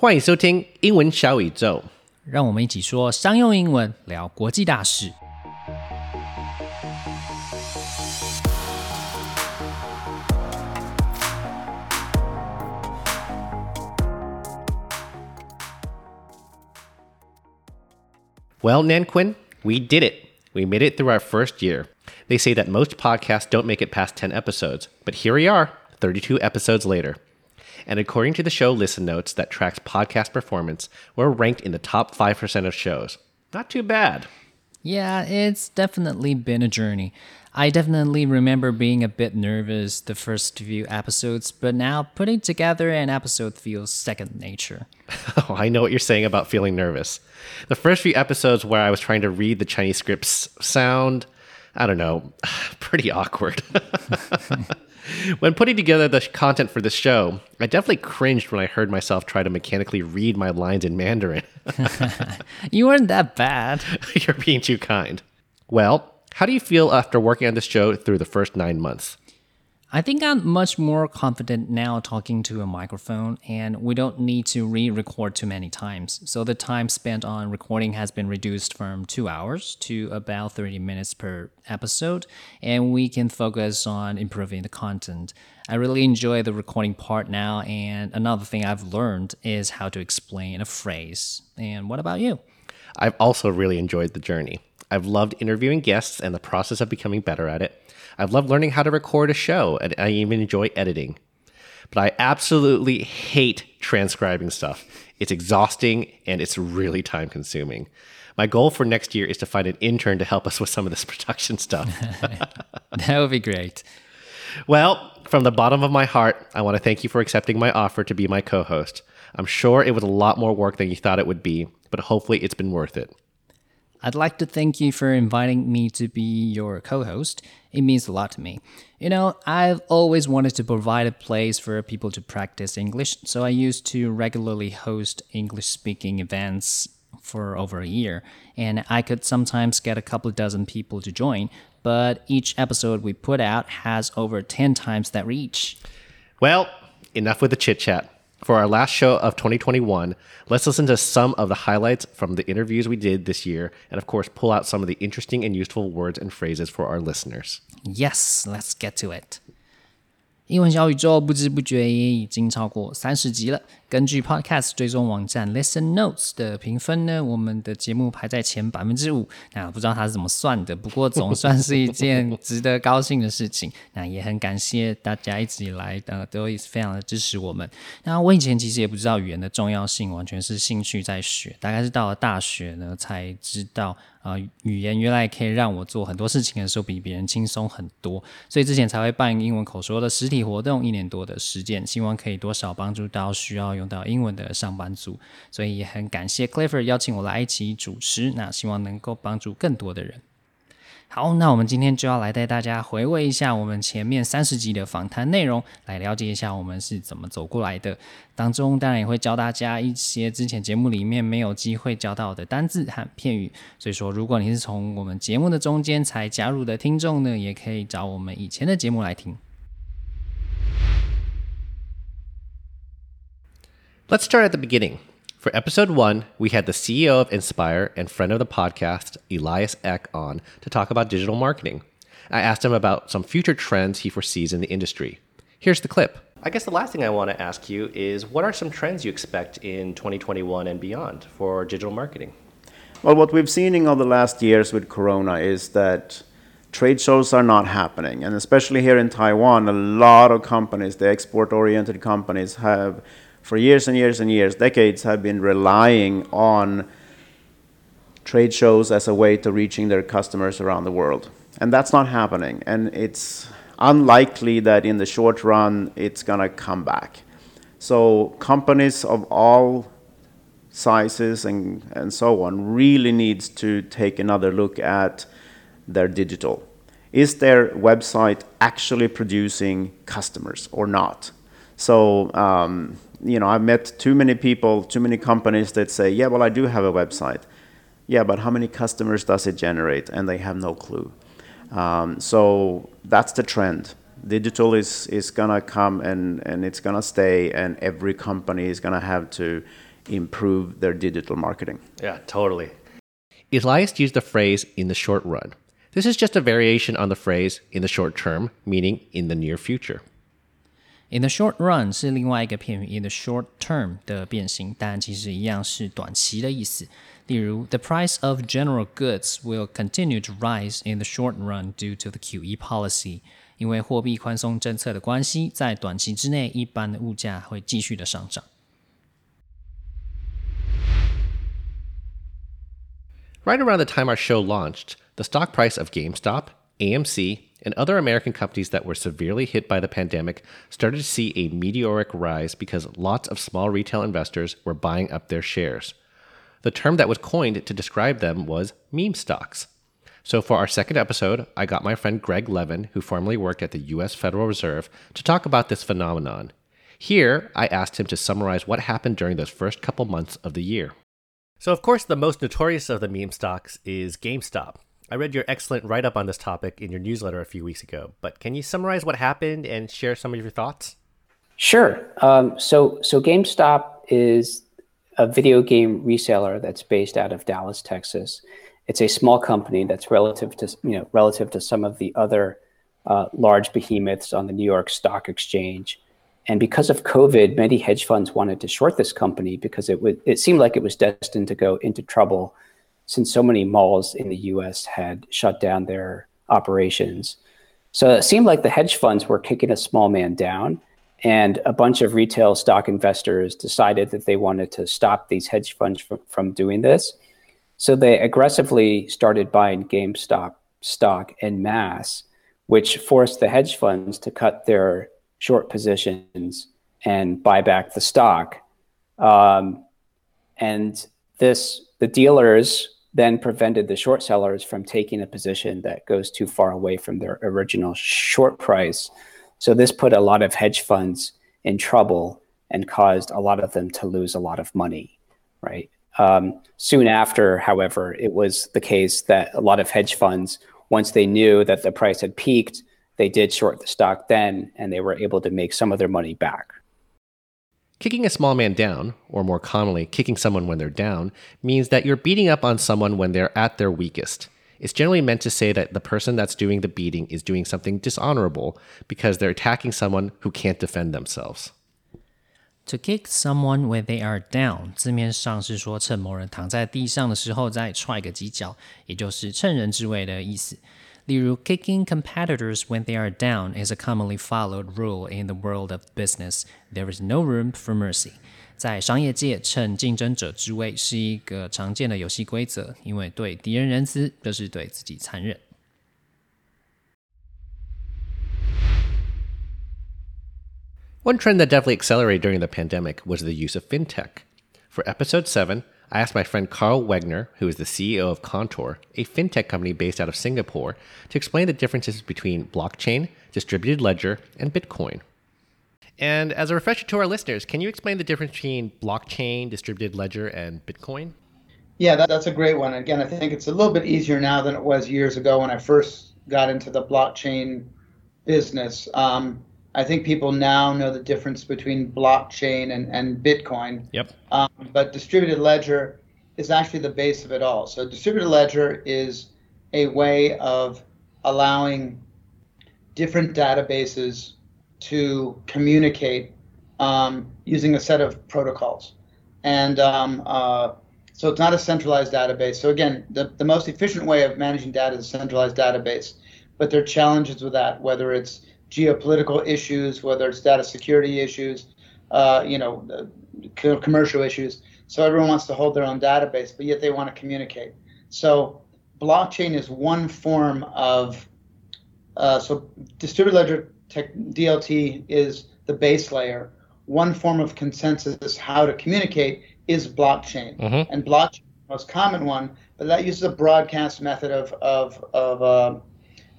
欢迎收听英文小宇宙。让我们一起说商用英文，聊国际大事。Well, Nanquin, we did it. We made it through our first year. They say that most podcasts don't make it past 10 episodes, but here we are, 32 episodes later. And according to the show Listen Notes that tracks podcast performance, we're ranked in the top 5% of shows. Not too bad. Yeah, it's definitely been a journey. I definitely remember being a bit nervous the first few episodes, but now putting together an episode feels second nature. Oh, I know what you're saying about feeling nervous. The first few episodes where I was trying to read the Chinese scripts sound, I don't know, pretty awkward. when putting together the content for this show, I definitely cringed when I heard myself try to mechanically read my lines in Mandarin. You weren't that bad. You're being too kind. Well, how do you feel after working on this show through the first nine months? I think I'm much more confident now talking to a microphone, and we don't need to re record too many times. So the time spent on recording has been reduced from two hours to about 30 minutes per episode, and we can focus on improving the content. I really enjoy the recording part now, and another thing I've learned is how to explain a phrase. And what about you? I've also really enjoyed the journey. I've loved interviewing guests and the process of becoming better at it. I've loved learning how to record a show, and I even enjoy editing. But I absolutely hate transcribing stuff. It's exhausting and it's really time consuming. My goal for next year is to find an intern to help us with some of this production stuff. That would be great. well, from the bottom of my heart, I want to thank you for accepting my offer to be my co host. I'm sure it was a lot more work than you thought it would be, but hopefully it's been worth it. I'd like to thank you for inviting me to be your co host. It means a lot to me. You know, I've always wanted to provide a place for people to practice English, so I used to regularly host English speaking events for over a year, and I could sometimes get a couple dozen people to join, but each episode we put out has over 10 times that reach. Well, enough with the chit chat. For our last show of 2021, let's listen to some of the highlights from the interviews we did this year, and of course, pull out some of the interesting and useful words and phrases for our listeners. Yes, let's get to it. 英文小宇宙不知不觉也已经超过三十集了。根据 Podcast 追踪网站 Listen Notes 的评分呢，我们的节目排在前百分之五。那不知道它是怎么算的，不过总算是一件值得高兴的事情。那也很感谢大家一直以来呃都非常的支持我们。那我以前其实也不知道语言的重要性，完全是兴趣在学，大概是到了大学呢才知道。啊、语言原来可以让我做很多事情的时候比别人轻松很多，所以之前才会办英文口说的实体活动，一年多的时间，希望可以多少帮助到需要用到英文的上班族。所以也很感谢 Clifford 邀请我来一起主持，那希望能够帮助更多的人。好，那我们今天就要来带大家回味一下我们前面三十集的访谈内容，来了解一下我们是怎么走过来的。当中当然也会教大家一些之前节目里面没有机会教到的单字和片语。所以说，如果你是从我们节目的中间才加入的听众呢，也可以找我们以前的节目来听。Let's start at the beginning. For episode one, we had the CEO of Inspire and friend of the podcast, Elias Ek, on to talk about digital marketing. I asked him about some future trends he foresees in the industry. Here's the clip. I guess the last thing I want to ask you is what are some trends you expect in 2021 and beyond for digital marketing? Well, what we've seen in all the last years with Corona is that trade shows are not happening. And especially here in Taiwan, a lot of companies, the export oriented companies, have for years and years and years, decades, have been relying on trade shows as a way to reaching their customers around the world. And that's not happening. And it's unlikely that in the short run it's going to come back. So companies of all sizes and, and so on really needs to take another look at their digital. Is their website actually producing customers or not? So, um, you know, I've met too many people, too many companies that say, yeah, well, I do have a website. Yeah, but how many customers does it generate? And they have no clue. Um, so that's the trend. Digital is, is going to come and, and it's going to stay, and every company is going to have to improve their digital marketing. Yeah, totally. Elias used the phrase in the short run. This is just a variation on the phrase in the short term, meaning in the near future. In the short run 是另外一个片语，in the short term 的变形，但其实一样是短期的意思。例如，The price of general goods will continue to rise in the short run due to the QE policy。因为货币宽松政策的关系，在短期之内，一般的物价会继续的上涨。Right around the time our show launched, the stock price of GameStop, AMC, and other American companies that were severely hit by the pandemic started to see a meteoric rise because lots of small retail investors were buying up their shares. The term that was coined to describe them was meme stocks. So, for our second episode, I got my friend Greg Levin, who formerly worked at the US Federal Reserve, to talk about this phenomenon. Here, I asked him to summarize what happened during those first couple months of the year. So, of course, the most notorious of the meme stocks is GameStop. I read your excellent write up on this topic in your newsletter a few weeks ago, but can you summarize what happened and share some of your thoughts? Sure. Um, so, so GameStop is a video game reseller that's based out of Dallas, Texas. It's a small company that's relative to you know relative to some of the other uh, large behemoths on the New York Stock Exchange. And because of COVID, many hedge funds wanted to short this company because it would it seemed like it was destined to go into trouble since so many malls in the US had shut down their operations. So it seemed like the hedge funds were kicking a small man down. And a bunch of retail stock investors decided that they wanted to stop these hedge funds from, from doing this. So they aggressively started buying GameStop stock en masse, which forced the hedge funds to cut their short positions and buy back the stock. Um, and this, the dealers then prevented the short sellers from taking a position that goes too far away from their original short price. So this put a lot of hedge funds in trouble and caused a lot of them to lose a lot of money, right? Um, soon after, however, it was the case that a lot of hedge funds, once they knew that the price had peaked, they did short the stock then, and they were able to make some of their money back. Kicking a small man down, or more commonly, kicking someone when they're down, means that you're beating up on someone when they're at their weakest. It's generally meant to say that the person that's doing the beating is doing something dishonorable because they're attacking someone who can't defend themselves. To kick someone when they are down，字面上是说趁某人躺在地上的时候再踹个几脚，也就是趁人之危的意思。 例如，kicking competitors when they are down is a commonly followed rule in the world of business. There is no room for mercy. 在商业界，趁竞争者之危是一个常见的游戏规则，因为对敌人仁慈就是对自己残忍。One trend that definitely accelerated during the pandemic was the use of fintech. For episode 7, I asked my friend Carl Wegner, who is the CEO of Contour, a fintech company based out of Singapore, to explain the differences between blockchain, distributed ledger, and Bitcoin. And as a refresher to our listeners, can you explain the difference between blockchain, distributed ledger, and Bitcoin? Yeah, that, that's a great one. Again, I think it's a little bit easier now than it was years ago when I first got into the blockchain business. Um, I think people now know the difference between blockchain and, and Bitcoin. Yep. Um, but distributed ledger is actually the base of it all. So distributed ledger is a way of allowing different databases to communicate um, using a set of protocols. And um, uh, so it's not a centralized database. So again, the, the most efficient way of managing data is a centralized database. But there are challenges with that, whether it's geopolitical issues, whether it's data security issues, uh, you know, commercial issues. So everyone wants to hold their own database, but yet they want to communicate. So blockchain is one form of uh, so distributed ledger tech, DLT is the base layer. One form of consensus how to communicate is blockchain, mm-hmm. and blockchain most common one, but that uses a broadcast method of of of uh,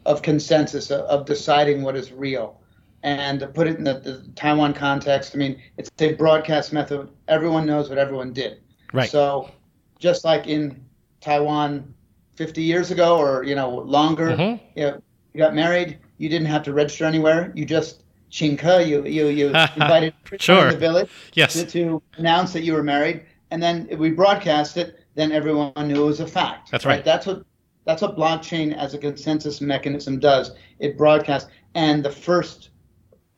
of consensus of deciding what is real. And to put it in the, the, Taiwan context, I mean, it's a broadcast method. Everyone knows what everyone did. Right. So, just like in Taiwan 50 years ago or you know longer, mm-hmm. you, know, you got married, you didn't have to register anywhere. You just chinka, you you you invited sure. in the village yes. to, to, announce that you were married, and then if we broadcast it, then everyone knew it was a fact. That's right. That's what that's what blockchain as a consensus mechanism does. It broadcasts, and the first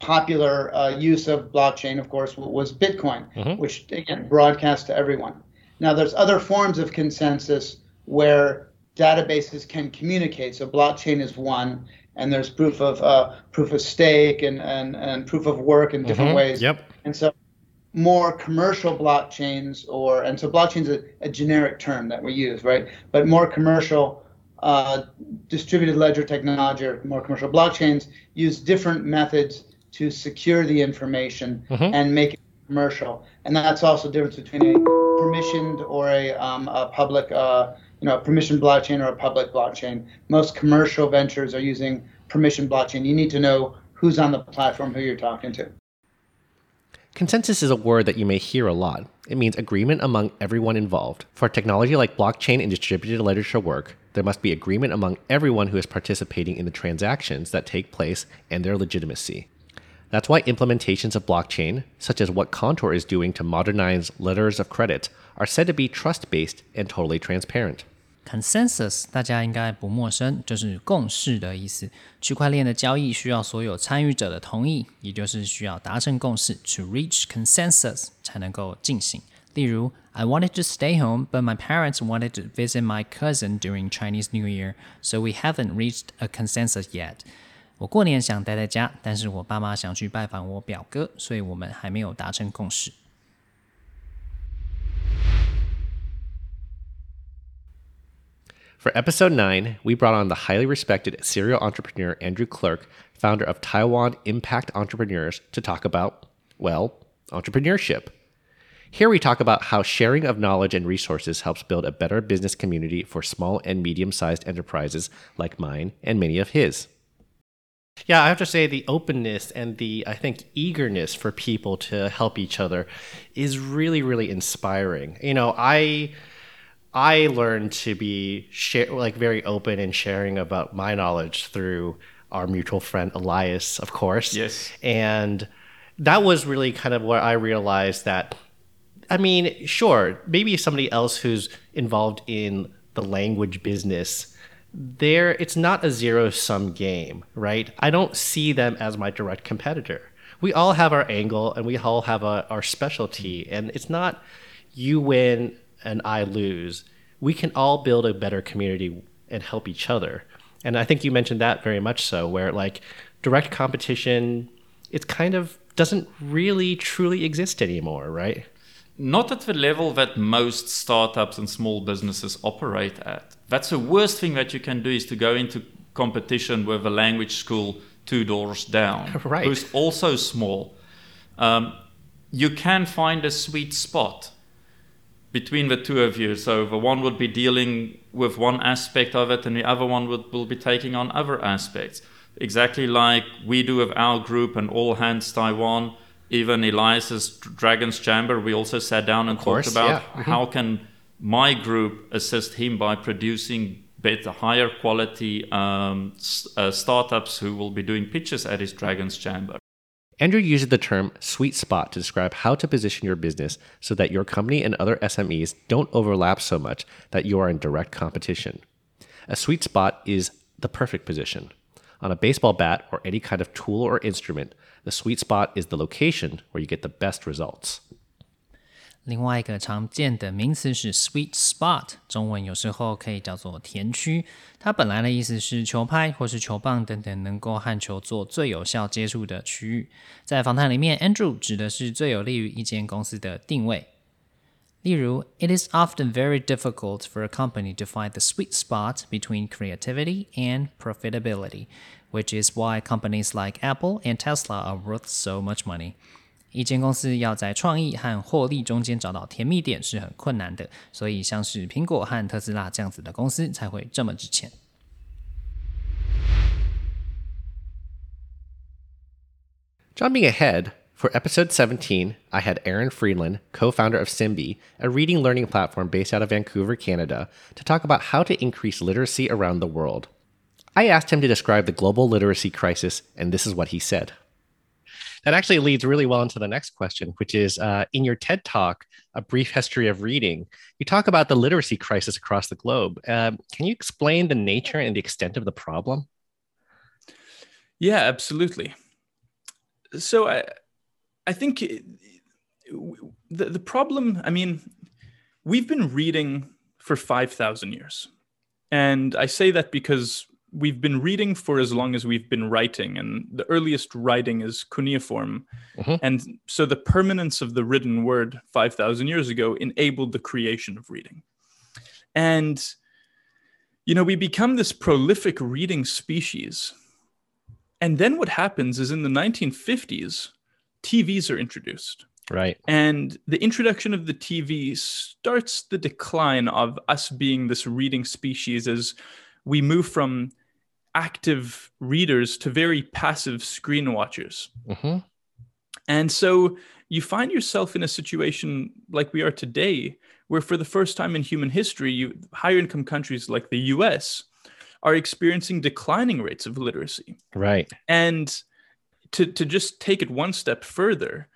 popular uh, use of blockchain, of course, was Bitcoin, Mhm. which again broadcast to everyone. Now, there's other forms of consensus where databases can communicate. So blockchain is one, and there's proof of uh, proof of stake and, and, and proof of work in different Mhm. ways. Yep. And so more commercial blockchains or and so blockchain is a, a generic term that we use, right? But more commercial uh, distributed ledger technology or more commercial blockchains use different methods to secure the information Mhm. and make it commercial. And that's also the difference between a permissioned or a, um, a public, uh, you know, a permissioned blockchain or a public blockchain. Most commercial ventures are using permissioned blockchain. You need to know who's on the platform, who you're talking to. Consensus is a word that you may hear a lot. It means agreement among everyone involved. For technology like blockchain and distributed ledger to work, there must be agreement among everyone who is participating in the transactions that take place and their legitimacy. That's why implementations of blockchain, such as what Contour is doing to modernize letters of credit, are said to be trust based and totally transparent. Consensus 大家应该不陌生，就是共识的意思。区块链的交易需要所有参与者的同意，也就是需要达成共识 （to reach consensus） 才能够进行。例如 ，I wanted to stay home, but my parents wanted to visit my cousin during Chinese New Year, so we haven't reached a consensus yet. 我过年想待在家，但是我爸妈想去拜访我表哥，所以我们还没有达成共识。 For episode 9, we brought on the highly respected serial entrepreneur Andrew Clerk, founder of Taiwan Impact Entrepreneurs, to talk about, well, entrepreneurship. Here we talk about how sharing of knowledge and resources helps build a better business community for small and medium sized enterprises like mine and many of his. Yeah, I have to say the openness and the I think eagerness for people to help each other is really really inspiring. You know, I I learned to be share, like very open and sharing about my knowledge through our mutual friend Elias, of course. Yes. And that was really kind of where I realized that I mean, sure, maybe somebody else who's involved in the language business, there it's not a zero sum game, right? I don't see them as my direct competitor. We all have our angle and we all have a, our specialty, and it's not you win and I lose. We can all build a better community and help each other. And I think you mentioned that very much so, where like direct competition, it's kind of doesn't really truly exist anymore, right? Not at the level that most startups and small businesses operate at. That's the worst thing that you can do is to go into competition with a language school two doors down, Right. who's also small. Um, you can find a sweet spot between the two of you. So the one would be dealing with one aspect of it, and the other one would, will be taking on other aspects. Exactly like we do with our group and All Hands Taiwan. Even Elias's Dragon's Chamber, we also sat down and course, talked about yeah. how can my group assist him by producing better, higher quality um, uh, startups who will be doing pitches at his Dragon's Chamber. Andrew uses the term sweet spot to describe how to position your business so that your company and other SMEs don't overlap so much that you are in direct competition. A sweet spot is the perfect position. On a baseball bat or any kind of tool or instrument, the sweet spot is the location where you get the best results. 另外一个常见的名词是 sweet spot，中文有时候可以叫做甜区。它本来的意思是球拍或是球棒等等能够和球做最有效接触的区域。在访谈里面，Andrew 指的是最有利于一间公司的定位。 例如，It is often very difficult for a company to find the sweet spot between creativity and profitability, which is why companies like Apple and Tesla are worth so much money. 一间公司要在创意和获利中间找到甜蜜点是很困难的，所以像是苹果和特斯拉这样子的公司才会这么值钱。 Jumping ahead, for episode 17, I had Aaron Friedland, co founder of Simbi, a reading learning platform based out of Vancouver, Canada, to talk about how to increase literacy around the world. I asked him to describe the global literacy crisis, and this is what he said. that actually leads really well into the next question, which is uh, in your TED talk, A Brief History of Reading, you talk about the literacy crisis across the globe. Um, can you explain the nature and the extent of the problem? Yeah, absolutely. So I, I think the, the problem, I mean, we've been reading for 5,000 years. And I say that because we've been reading for as long as we've been writing, and the earliest writing is cuneiform. Mm-hmm. And so the permanence of the written word 5,000 years ago enabled the creation of reading. And, you know, we become this prolific reading species. And then what happens is in the 1950s, TVs are introduced. Right. And the introduction of the TV starts the decline of us being this reading species as we move from active readers to very passive screen watchers. Mm-hmm. And so you find yourself in a situation like we are today, where for the first time in human history, you, higher income countries like the US are experiencing declining rates of literacy. Right. And to, to just take it one step further,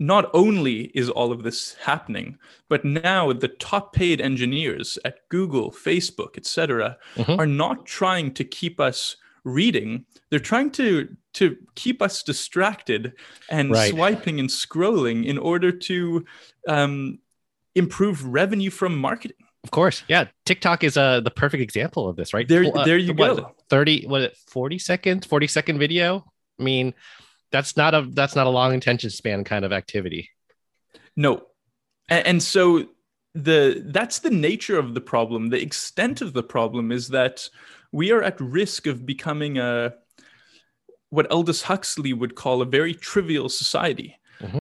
not only is all of this happening, but now the top paid engineers at Google, Facebook, etc., mm-hmm. are not trying to keep us reading. They're trying to to keep us distracted and right. swiping and scrolling in order to um, improve revenue from marketing. Of course, yeah. TikTok is uh, the perfect example of this, right? There, uh, there you what, go. Thirty, what? Forty seconds, forty second video. I mean, that's not a that's not a long attention span kind of activity. No, and, and so the that's the nature of the problem. The extent of the problem is that we are at risk of becoming a what Aldous Huxley would call a very trivial society. Mm-hmm.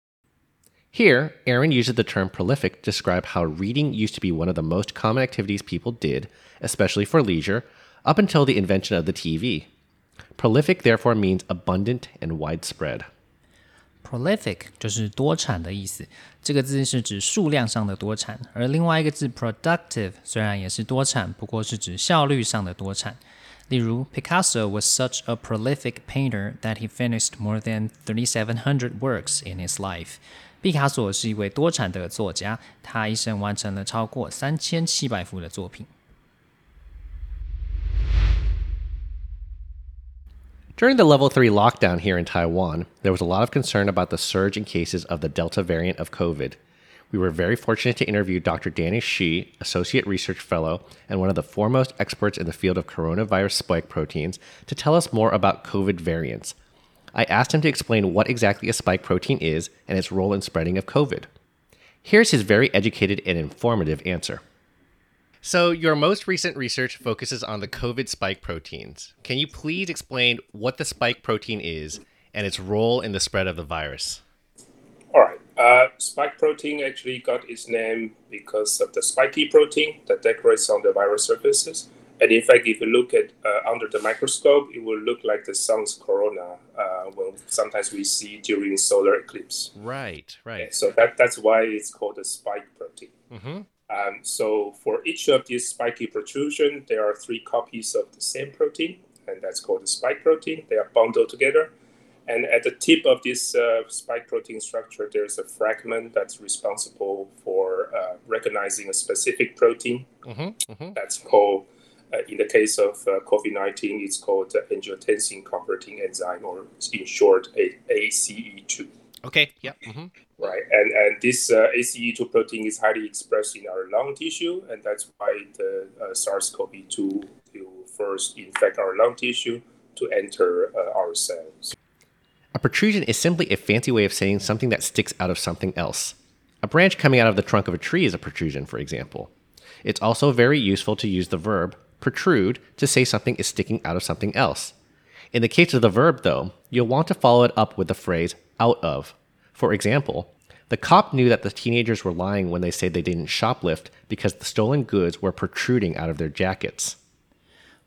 Here, Aaron uses the term prolific to describe how reading used to be one of the most common activities people did, especially for leisure, up until the invention of the TV. Prolific therefore means abundant and widespread. Prolific 就是多产的意思，这个字是指数量上的多产，而另外一个字 productive 虽然也是多产，不过是指效率上的多产。例如，Picasso was such a prolific painter that he finished more than thirty-seven hundred works in his life。毕卡索是一位多产的作家，他一生完成了超过三千七百幅的作品。 During the level 3 lockdown here in Taiwan, there was a lot of concern about the surge in cases of the Delta variant of COVID. We were very fortunate to interview Dr. Danny Shi, Associate Research Fellow and one of the foremost experts in the field of coronavirus spike proteins, to tell us more about COVID variants. I asked him to explain what exactly a spike protein is and its role in spreading of COVID. Here's his very educated and informative answer. So, your most recent research focuses on the COVID spike proteins. Can you please explain what the spike protein is and its role in the spread of the virus? All right. Uh, spike protein actually got its name because of the spiky protein that decorates on the virus surfaces. And in fact, if you look at uh, under the microscope, it will look like the sun's corona uh, when sometimes we see during solar eclipse. Right, right. Okay, so that, that's why it's called a spike protein. Mm-hmm. Um, so for each of these spiky protrusion, there are three copies of the same protein, and that's called the spike protein. They are bundled together. And at the tip of this uh, spike protein structure, there's a fragment that's responsible for uh, recognizing a specific protein. Mm-hmm, mm-hmm. That's called, uh, in the case of uh, COVID 19, it's called angiotensin converting enzyme, or in short, ACE2. Okay, yeah. Mm-hmm right? And and this uh, ACE2 protein is highly expressed in our lung tissue, and that's why the uh, SARS-CoV-2 will first infect our lung tissue to enter uh, our cells. A protrusion is simply a fancy way of saying something that sticks out of something else. A branch coming out of the trunk of a tree is a protrusion, for example. It's also very useful to use the verb protrude to say something is sticking out of something else. In the case of the verb, though, you'll want to follow it up with the phrase out of. For example, the cop knew that the teenagers were lying when they said they didn't shoplift because the stolen goods were protruding out of their jackets.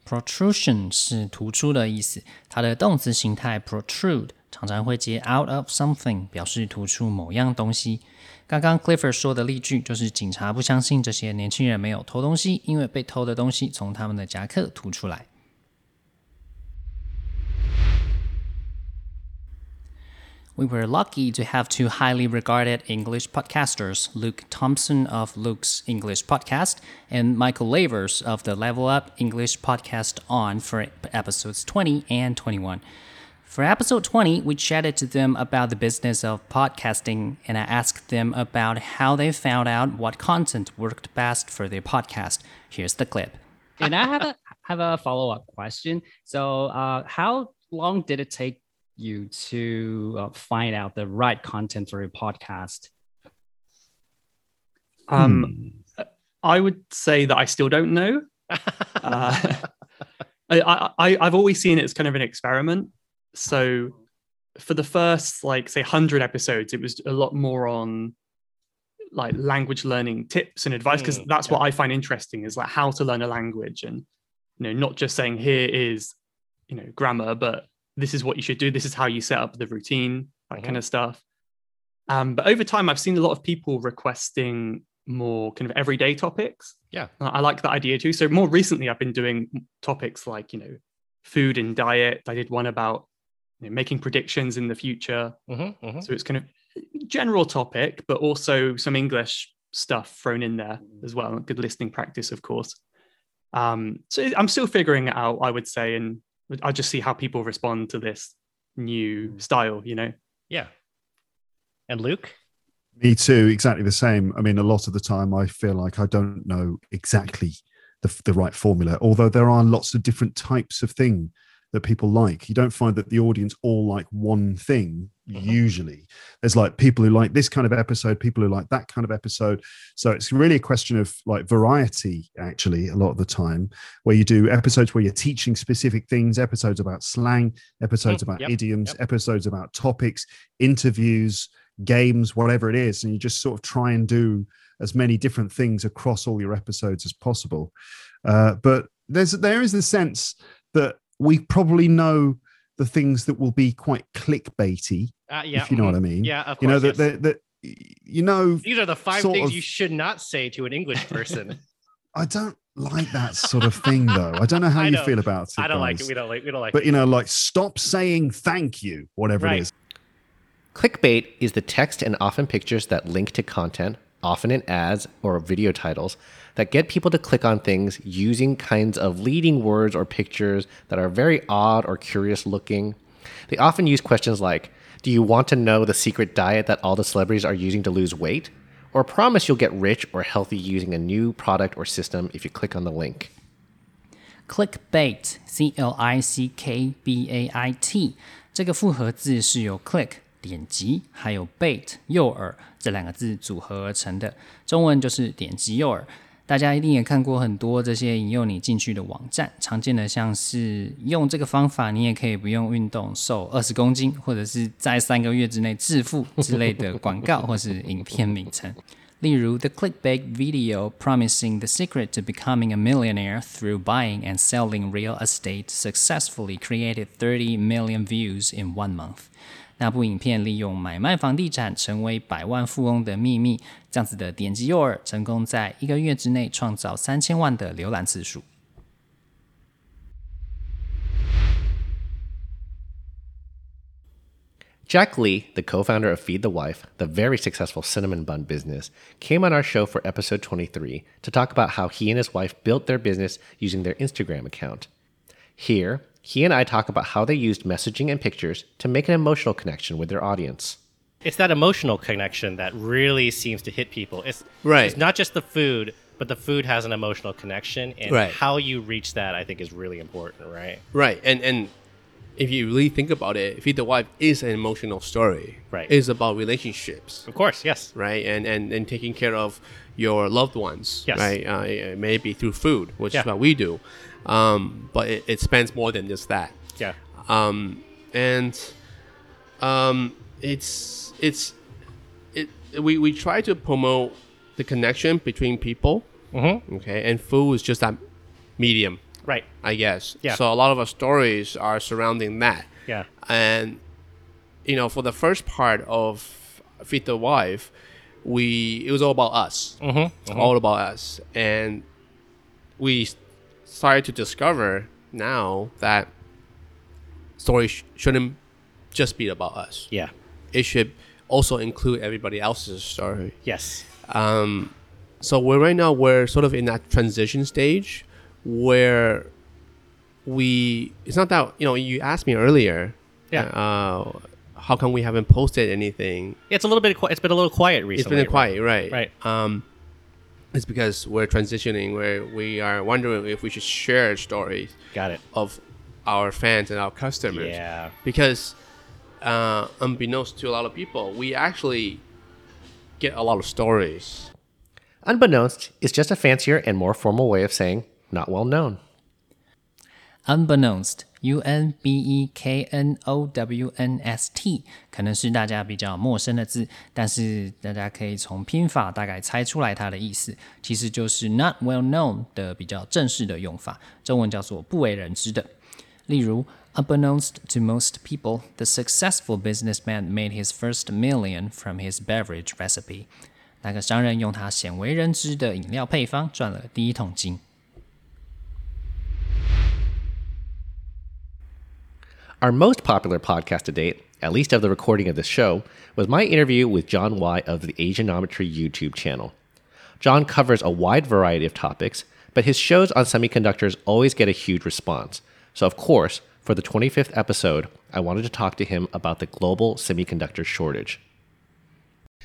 Protrusion 是突出的意思，它的动词形态 protrude 常常会接 out of something，表示突出某样东西。刚刚 Clifford 说的例句就是警察不相信这些年轻人没有偷东西，因为被偷的东西从他们的夹克凸出来。 we were lucky to have two highly regarded English podcasters, Luke Thompson of Luke's English Podcast and Michael Lavers of the Level Up English Podcast on for episodes 20 and 21. For episode 20, we chatted to them about the business of podcasting and I asked them about how they found out what content worked best for their podcast. Here's the clip. and I have a have a follow up question. So, uh, how long did it take you to uh, find out the right content for your podcast? Um, I would say that I still don't know. uh, I, I, I've always seen it as kind of an experiment. So for the first, like, say, 100 episodes, it was a lot more on like language learning tips and advice because Mm, that's yeah. what I find interesting is like how to learn a language and you know not just saying here is you know grammar but this is what you should do this is how you set up the routine that Mhm. kind of stuff um, but over time I've seen a lot of people requesting more kind of everyday topics Yeah. I I like that idea too so more recently I've been doing topics like you know food and diet I did one about you know, making predictions in the future Mm-hmm, mm-hmm. so it's kind of general topic, but also some English stuff thrown in there as well. Good listening practice, of course. Um, so I'm still figuring it out, I would say, and I'll just see how people respond to this new hmm. style, you know? Yeah. And Luke? Me too, exactly the same. I mean, a lot of the time I feel like I don't know exactly the, the right formula, although there are lots of different types of thing that people like. You don't find that the audience all like one thing Mhm. usually. There's like people who like this kind of episode, people who like that kind of episode. So it's really a question of like variety, actually, a lot of the time, where you do episodes where you're teaching specific things, episodes about slang, episodes Mm, about yep, idioms, yep. episodes about topics, interviews, games, whatever it is. And you just sort of try and do as many different things across all your episodes as possible. Uh, but there's there is the sense that we probably know the things that will be quite clickbaity, Uh, yeah. if you know what I mean. Yeah, of course. you know that that that you know These are the five things of- you should not say to an English person. I don't like that sort of thing though. I don't know how I you know. feel about it. I don't like it. We don't like. We don't like. But it. you know, like stop saying thank you, whatever Right. it is. Clickbait is the text and often pictures that link to content, often in ads or video titles, that get people to click on things using kinds of leading words or pictures that are very odd or curious looking. They often use questions like Do you want to know the secret diet that all the celebrities are using to lose weight? Or promise you'll get rich or healthy using a new product or system if you click on the link. Clickbait, C L I C K B A I T，这个复合字是由 click 点击还有 bait 诱饵这两个字组合而成的，中文就是点击诱饵。 大家一定也看过很多这些引诱你进去的网站，常见的像是用这个方法，你也可以不用运动瘦二十公斤，或者是在三个月之内致富之类的广告或是影片名称。例如，the clickbait video promising the secret to becoming a millionaire through buying and selling real estate successfully created 30 million views in one month。 那部影片利用买卖房地产成为百万富翁的秘密，这样子的点击诱饵，成功在一个月之内创造三千万的浏览次数。 Jack Lee, the co founder of Feed the Wife, the very successful cinnamon bun business, came on our show for episode 23 to talk about how he and his wife built their business using their Instagram account. Here, he and I talk about how they used messaging and pictures to make an emotional connection with their audience. It's that emotional connection that really seems to hit people. It's Right. It's not just the food, but the food has an emotional connection, and Right. how you reach that, I think, is really important, right? Right, and and if you really think about it, Feed the Wife is an emotional story. Right. It's about relationships. Of course, yes. Right, and and and taking care of your loved ones. Yes. Right, uh, maybe through food, which Yeah. is what we do. Um, but it, it spans more than just that. Yeah. Um, and um, it's it's it we we try to promote the connection between people. Mm-hmm. Okay, and food is just that medium. Right. I guess. Yeah. So a lot of our stories are surrounding that. Yeah. And you know, for the first part of Feed the Wife, we it was all about us. Mm-hmm. All about us. And we started to discover now that stories sh- shouldn't just be about us. Yeah. it should also include everybody else's story. Yes. Um, so we're right now we're sort of in that transition stage where we it's not that you know you asked me earlier Yeah. uh, how come we haven't posted anything It's a little bit. qui- It's been a little quiet recently. it's been quiet right Right. um it's because we're transitioning where we are wondering if we should share stories Got it. of our fans and our customers Yeah. because uh, unbeknownst to a lot of people we actually get a lot of stories Unbeknownst is just a fancier and more formal way of saying not well known. Unbeknownst, U N B E K N O W N S T，可能是大家比较陌生的字，但是大家可以从拼法大概猜出来它的意思，其实就是 not well known 的比较正式的用法，中文叫做不为人知的。例如，Unbeknownst to most people, the successful businessman made his first million from his beverage recipe。那个商人用他鲜为人知的饮料配方赚了第一桶金。 Our most popular podcast to date, at least of the recording of this show, was my interview with Jon Y of the Asianometry YouTube channel. Jon covers a wide variety of topics, but his shows on semiconductors always get a huge response. So, of course, for the 25th episode, I wanted to talk to him about the global semiconductor shortage.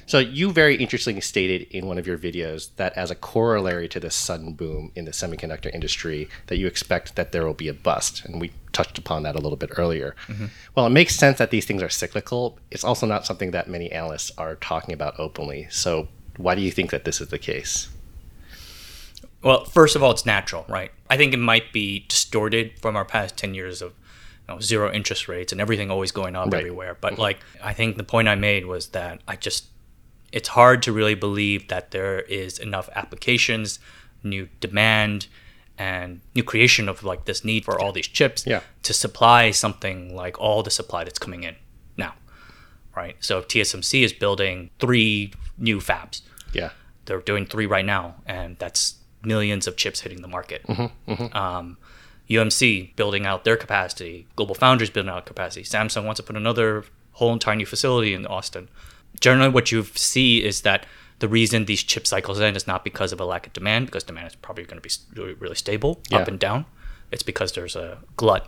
So, you very interestingly stated in one of your videos that as a corollary to this sudden boom in the semiconductor industry, that you expect that there will be a bust. And we touched upon that a little bit earlier. Mm-hmm. Well, it makes sense that these things are cyclical. It's also not something that many analysts are talking about openly. So, why do you think that this is the case? Well, first of all, it's natural, right? I think it might be distorted from our past 10 years of you know, zero interest rates and everything always going up Right. everywhere. But mm-hmm. like, I think the point I made was that I just, it's hard to really believe that there is enough applications, new demand, and new creation of like this need for all these chips Yeah. to supply something like all the supply that's coming in now, right? So if TSMC is building three new fabs, Yeah. they're doing three right now, and that's millions of chips hitting the market. Um, UMC building out their capacity, Global Foundries building out capacity. Samsung wants to put another whole entire new facility in Austin. Generally, what you see is that the reason these chip cycles end is not because of a lack of demand, because demand is probably going to be really, really stable Yeah. up and down. It's because there's a glut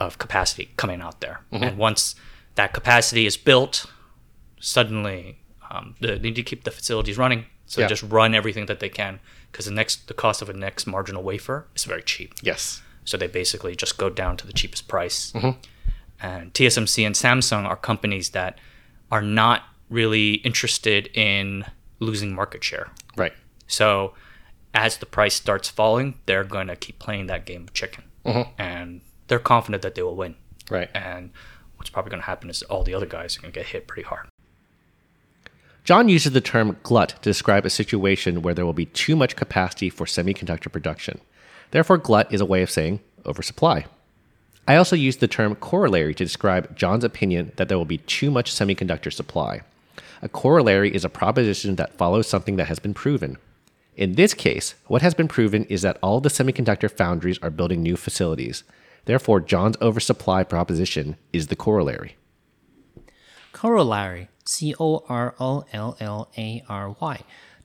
of capacity coming out there, and once that capacity is built, suddenly um, they need to keep the facilities running. So Yeah. just run everything that they can because the next the cost of a next marginal wafer is very cheap. Yes. So they basically just go down to the cheapest price. Mm-hmm. And TSMC and Samsung are companies that are not really interested in losing market share. Right. So as the price starts falling, they're going to keep playing that game of chicken. Mhm. And they're confident that they will win. Right. And what's probably going to happen is all the other guys are going to get hit pretty hard. Jon uses the term glut to describe a situation where there will be too much capacity for semiconductor production. Therefore, glut is a way of saying oversupply. I also use the term corollary to describe Jon's opinion that there will be too much semiconductor supply. A corollary is a proposition that follows something that has been proven. In this case, what has been proven is that all the semiconductor foundries are building new facilities. Therefore, Jon's oversupply proposition is the corollary. Corollary, C O R O L L A R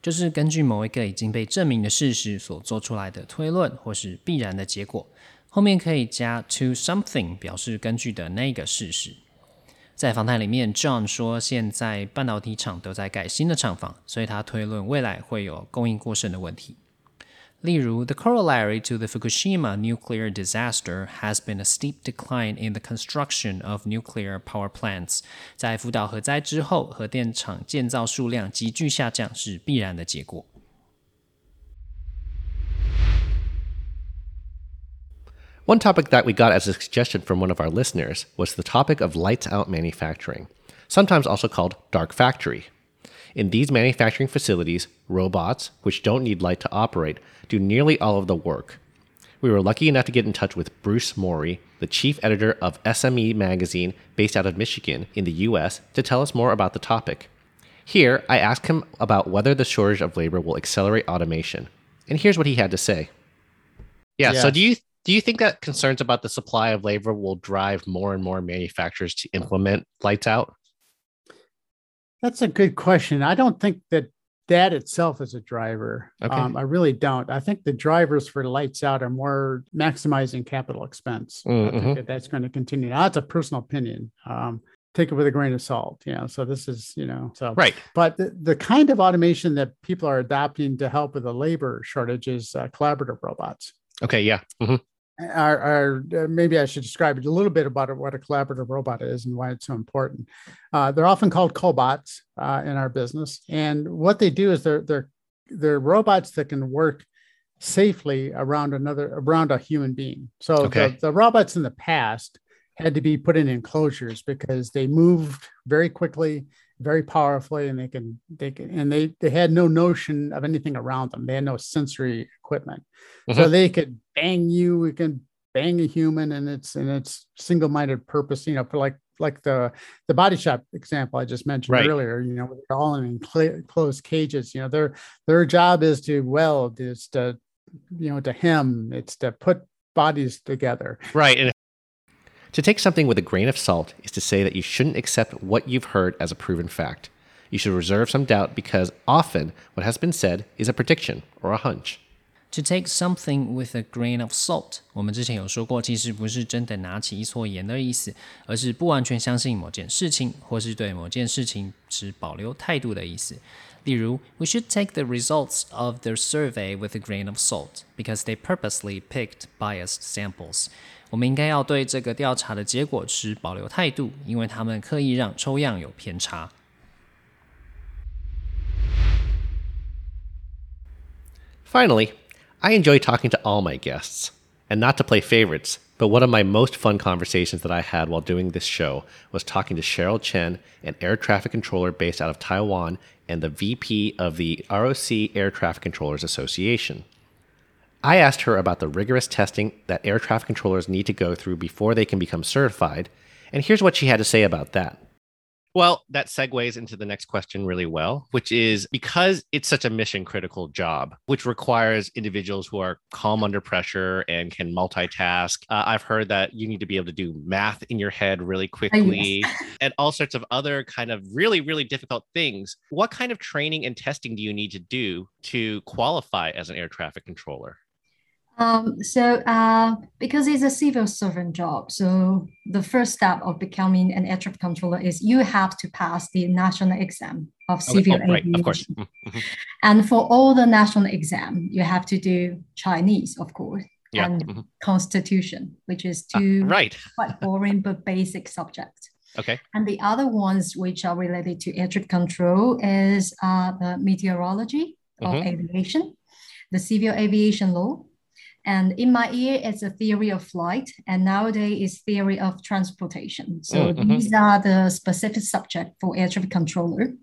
就是根据某一个已经被证明的事实所做出来的推论或是必然的结果。后面可以加 to something 表示根据的那个事实。在访谈里面，John 说现在半导体厂都在盖新的厂房，所以他推论未来会有供应过剩的问题。例如，the corollary to the Fukushima nuclear disaster has been a steep decline in the construction of nuclear power plants。在福岛核灾之后，核电厂建造数量急剧下降是必然的结果。One topic that we got as a suggestion from one of our listeners was the topic of lights out manufacturing, sometimes also called dark factory. In these manufacturing facilities, robots, which don't need light to operate, do nearly all of the work. We were lucky enough to get in touch with Bruce Morey, the chief editor of SME magazine based out of Michigan in the US, to tell us more about the topic. Here, I asked him about whether the shortage of labor will accelerate automation. And here's what he had to say. Yeah, so do you do you think that concerns about the supply of labor will drive more and more manufacturers to implement lights out? That's a good question. I don't think that that itself is a driver. Okay. Um, I really don't. I think the drivers for lights out are more maximizing capital expense. I Mhm. think that that's going to continue. Now, that's a personal opinion. Um, take it with a grain of salt. You know, so this is you know so Right. But the, the kind of automation that people are adopting to help with the labor shortage is uh, collaborative robots. Okay, yeah. hmm Are, are uh, maybe I should describe it a little bit about what a collaborative robot is and why it's so important. Uh, they're often called cobots uh, in our business, and what they do is they're they're they're robots that can work safely around another around a human being. So Okay. the, the robots in the past had to be put in enclosures because they moved very quickly, very powerfully, and they can they can and they they had no notion of anything around them. They had no sensory equipment, so Mhm. they could bang you. We can bang a human, and it's and it's single minded purpose. You know, for like like the the body shop example I just mentioned Right. earlier. You know, they're all in closed cages. You know, their their job is to weld, is to you know to hem, it's to put bodies together. Right. And to take something with a grain of salt is to say that you shouldn't accept what you've heard as a proven fact. You should reserve some doubt because often what has been said is a prediction or a hunch. To take something with a grain of salt，我们之前有说过，其实不是真的拿起一撮盐的意思，而是不完全相信某件事情，或是对某件事情持保留态度的意思。例如，We should take the results of the survey with a grain of salt because they purposely picked biased samples。 我们应该要对这个调查的结果持保留态度，因为他们刻意让抽样有偏差。 Finally, I enjoy talking to all my guests. And not to play favorites, but one of my most fun conversations that I had while doing this show was talking to Cheryl Chen, an air traffic controller based out of Taiwan and the VP of the ROC Air Traffic Controllers Association. I asked her about the rigorous testing that air traffic controllers need to go through before they can become certified, and here's what she had to say about that. Well, that segues into the next question really well, which is because it's such a mission critical job, which requires individuals who are calm under pressure and can multitask. Uh, I've heard that you need to be able to do math in your head really quickly and all sorts of other kind of really, really difficult things. What kind of training and testing do you need to do to qualify as an air traffic controller? Um, so, uh, because it's a civil servant job, so the first step of becoming an air traffic controller is you have to pass the national exam of Okay. civil Oh, right, of course. aviation. Mhm, mhm. And for all the national exam, you have to do Chinese, of course, Yeah, and mhm. Constitution, which is two right. quite boring but basic subjects. Okay. And the other ones which are related to air traffic control is uh, the meteorology of Mhm. aviation, the civil aviation law. And in my ear, it's a theory of flight, and nowadays it's theory of transportation. So Mm, mhm. these are the specific subject for air traffic controller.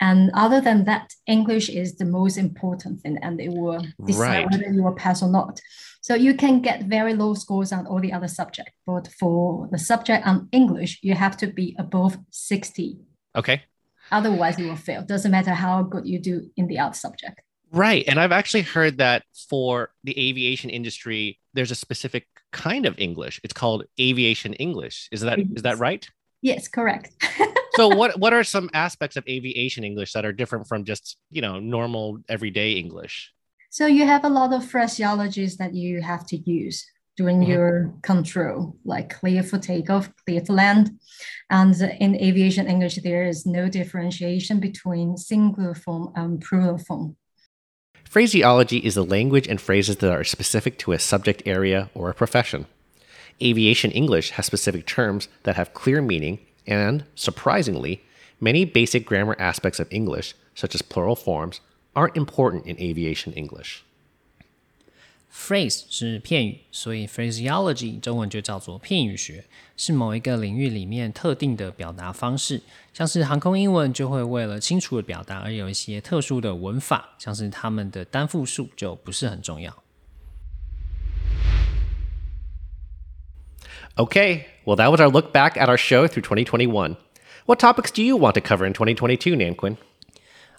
And other than that, English is the most important thing, and it will decide Right. whether you will pass or not. So you can get very low scores on all the other subject, but for the subject on English, you have to be above 60. Okay. Otherwise, you will fail. Doesn't matter how good you do in the other subject. Right. And I've actually heard that for the aviation industry, there's a specific kind of English. It's called aviation English. Is that is that right? Yes, correct. so what what are some aspects of aviation English that are different from just, you know, normal everyday English? So you have a lot of phraseologies that you have to use during Mhm. your control, like clear for takeoff, clear to land. And in aviation English, there is no differentiation between singular form and plural form. Phraseology is the language and phrases that are specific to a subject area or a profession. Aviation English has specific terms that have clear meaning, and, surprisingly, many basic grammar aspects of English, such as plural forms, aren't important in aviation English. Phrase 是片语，所以 phraseology 中文就叫做片语学，是某一个领域里面特定的表达方式。像是航空英文就会为了清楚的表达而有一些特殊的文法，像是它们的单复数就不是很重要。Okay, well, that was our look back at our show through 2021. What topics do you want to cover in 2022, Nanquin?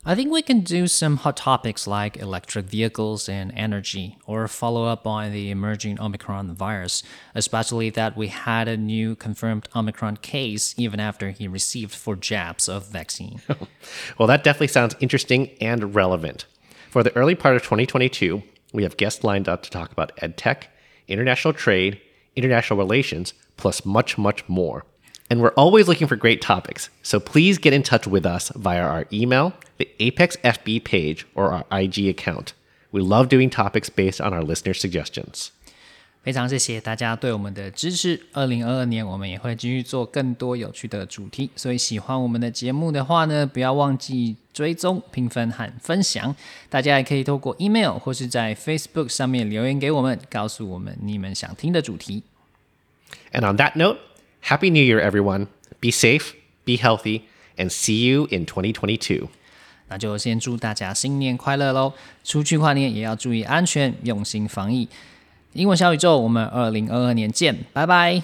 I think we can do some hot topics like electric vehicles and energy, or follow up on the emerging Omicron virus, especially that we had a new confirmed Omicron case even after he received four jabs of vaccine. well, that definitely sounds interesting and relevant. For the early part of 2022, we have guests lined up to talk about edtech, international trade, international relations, plus much, much more. And we're always looking for great topics, so please get in touch with us via our email, the Apex FB page, or our IG account. We love doing topics based on our listener suggestions. 非常谢谢大家对我们的支持。二零二二年，我们也会继续做更多有趣的主题。所以喜欢我们的节目的话呢，不要忘记追踪、评分和分享。大家也可以透过 email 或是在 Facebook 上面留言给我们，告诉我们你们想听的主题。And on that note. Happy New Year, everyone. Be safe, be healthy, and see you in 2022. 那就先祝大家新年快乐喽！出去跨年也要注意安全，用心防疫。英文小宇宙，我们二零二二年见，拜拜。